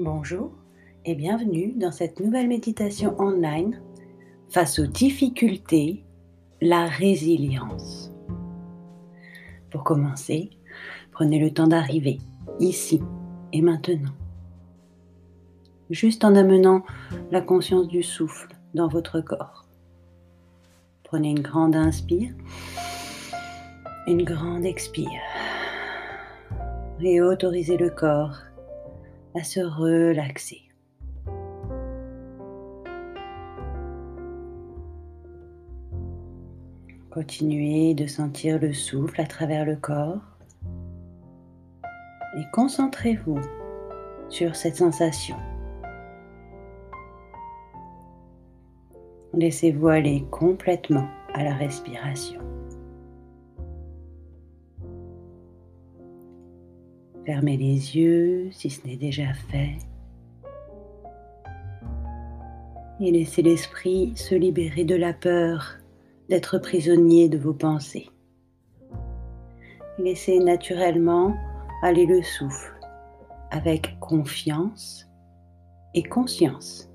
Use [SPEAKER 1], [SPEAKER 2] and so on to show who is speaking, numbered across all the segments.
[SPEAKER 1] Bonjour et bienvenue dans cette nouvelle méditation online face aux difficultés, la résilience. Pour commencer, prenez le temps d'arriver ici et maintenant. Juste en amenant la conscience du souffle dans votre corps. Prenez une grande inspire, une grande expire et autorisez le corps se relaxer. Continuez de sentir le souffle à travers le corps et concentrez-vous sur cette sensation. Laissez-vous aller complètement à la respiration. Fermez les yeux si ce n'est déjà fait. Et laissez l'esprit se libérer de la peur d'être prisonnier de vos pensées. Laissez naturellement aller le souffle avec confiance et conscience.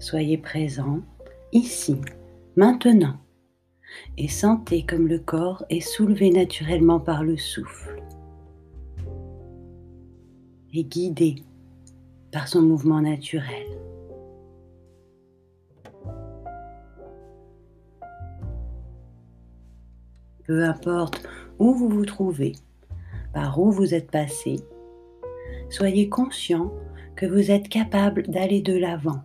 [SPEAKER 1] Soyez présent ici, maintenant, et sentez comme le corps est soulevé naturellement par le souffle et guidé par son mouvement naturel. Peu importe où vous vous trouvez, par où vous êtes passé, soyez conscient que vous êtes capable d'aller de l'avant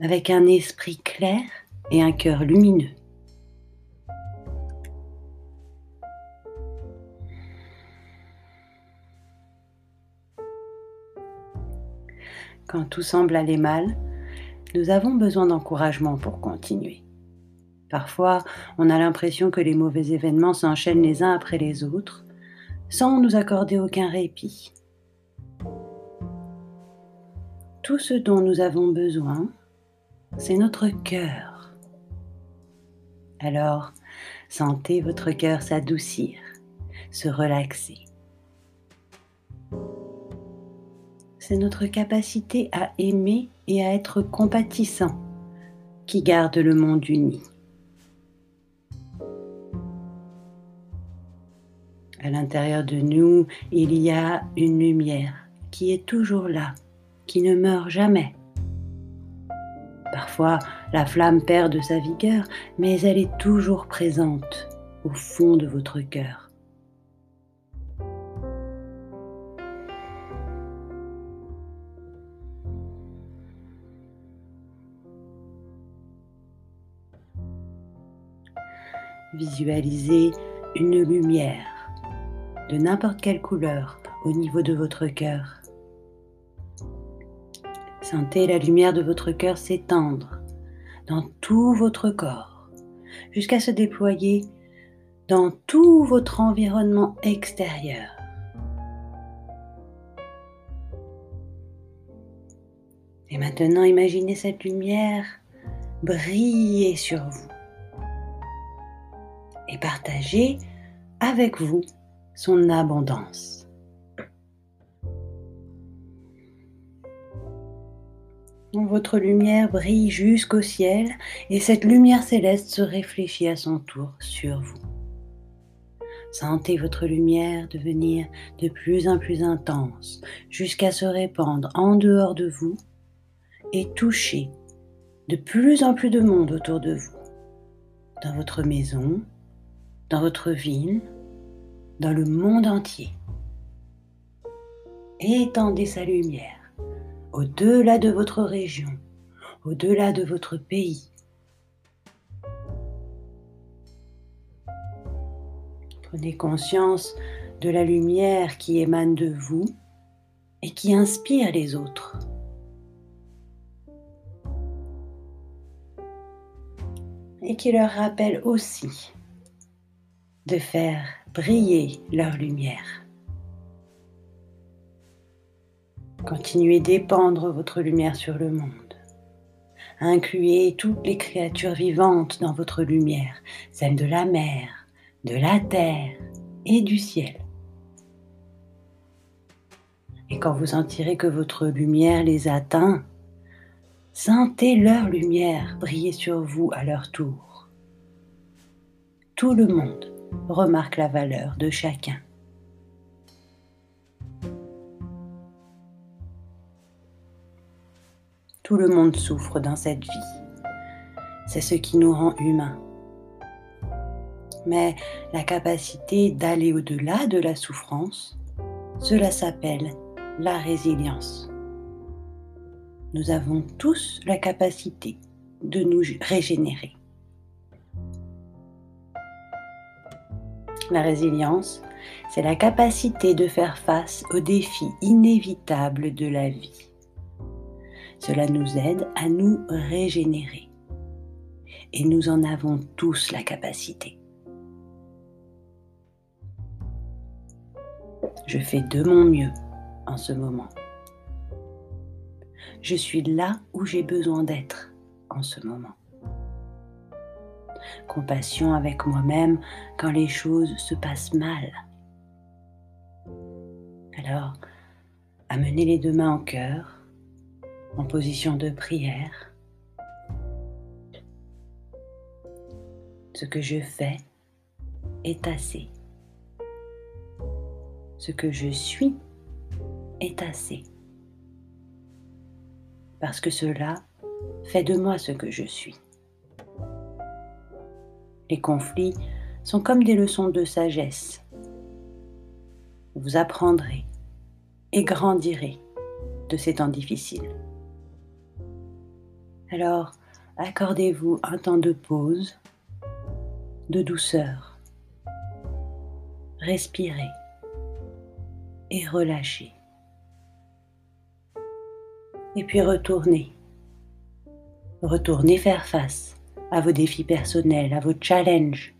[SPEAKER 1] avec un esprit clair et un cœur lumineux. Quand tout semble aller mal, nous avons besoin d'encouragement pour continuer. Parfois, on a l'impression que les mauvais événements s'enchaînent les uns après les autres, sans nous accorder aucun répit. Tout ce dont nous avons besoin, c'est notre cœur. Alors, sentez votre cœur s'adoucir, se relaxer. C'est notre capacité à aimer et à être compatissant qui garde le monde uni. À l'intérieur de nous, il y a une lumière qui est toujours là, qui ne meurt jamais. Parfois, la flamme perd de sa vigueur, mais elle est toujours présente au fond de votre cœur. Visualisez une lumière de n'importe quelle couleur au niveau de votre cœur. Sentez la lumière de votre cœur s'étendre dans tout votre corps jusqu'à se déployer dans tout votre environnement extérieur. Et maintenant, imaginez cette lumière briller sur vous et partager avec vous son abondance. Votre lumière brille jusqu'au ciel et cette lumière céleste se réfléchit à son tour sur vous. Sentez votre lumière devenir de plus en plus intense jusqu'à se répandre en dehors de vous et toucher de plus en plus de monde autour de vous, dans votre maison, dans votre ville, dans le monde entier. Étendez sa lumière au-delà de votre région, au-delà de votre pays. Prenez conscience de la lumière qui émane de vous et qui inspire les autres. Et qui leur rappelle aussi de faire briller leur lumière. Continuez d'épandre votre lumière sur le monde. Incluez toutes les créatures vivantes dans votre lumière, celles de la mer, de la terre et du ciel. Et quand vous sentirez que votre lumière les atteint, sentez leur lumière briller sur vous à leur tour. Tout le monde remarque la valeur de chacun. Tout le monde souffre dans cette vie. C'est ce qui nous rend humains. Mais la capacité d'aller au-delà de la souffrance, cela s'appelle la résilience. Nous avons tous la capacité de nous régénérer. La résilience, c'est la capacité de faire face aux défis inévitables de la vie. Cela nous aide à nous régénérer. Et nous en avons tous la capacité. Je fais de mon mieux en ce moment. Je suis là où j'ai besoin d'être en ce moment. Compassion avec moi-même quand les choses se passent mal. Alors, amenez les deux mains au cœur en position de prière. Ce que je fais est assez. Ce que je suis est assez. Parce que cela fait de moi ce que je suis. Les conflits sont comme des leçons de sagesse. Vous apprendrez et grandirez de ces temps difficiles. Alors, accordez-vous un temps de pause, de douceur. Respirez et relâchez. Et puis retournez. Retournez faire face à vos défis personnels, à vos challenges.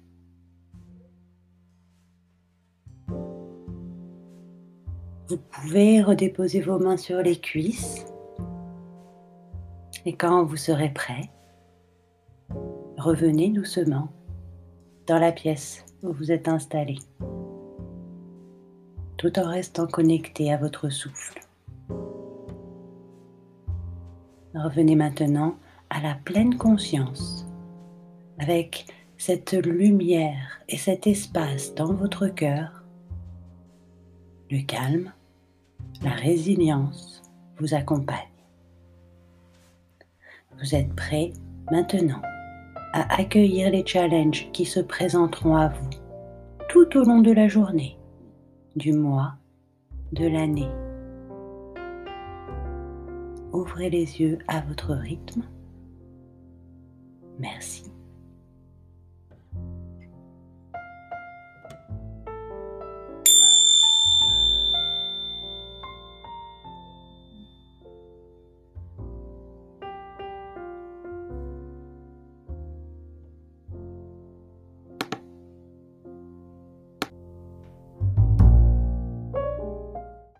[SPEAKER 1] Vous pouvez redéposer vos mains sur les cuisses et quand vous serez prêt, revenez doucement dans la pièce où vous êtes installé, tout en restant connecté à votre souffle. Revenez maintenant à la pleine conscience avec cette lumière et cet espace dans votre cœur. Le calme, la résilience vous accompagnent. Vous êtes prêt maintenant à accueillir les challenges qui se présenteront à vous tout au long de la journée, du mois, de l'année. Ouvrez les yeux à votre rythme. Merci.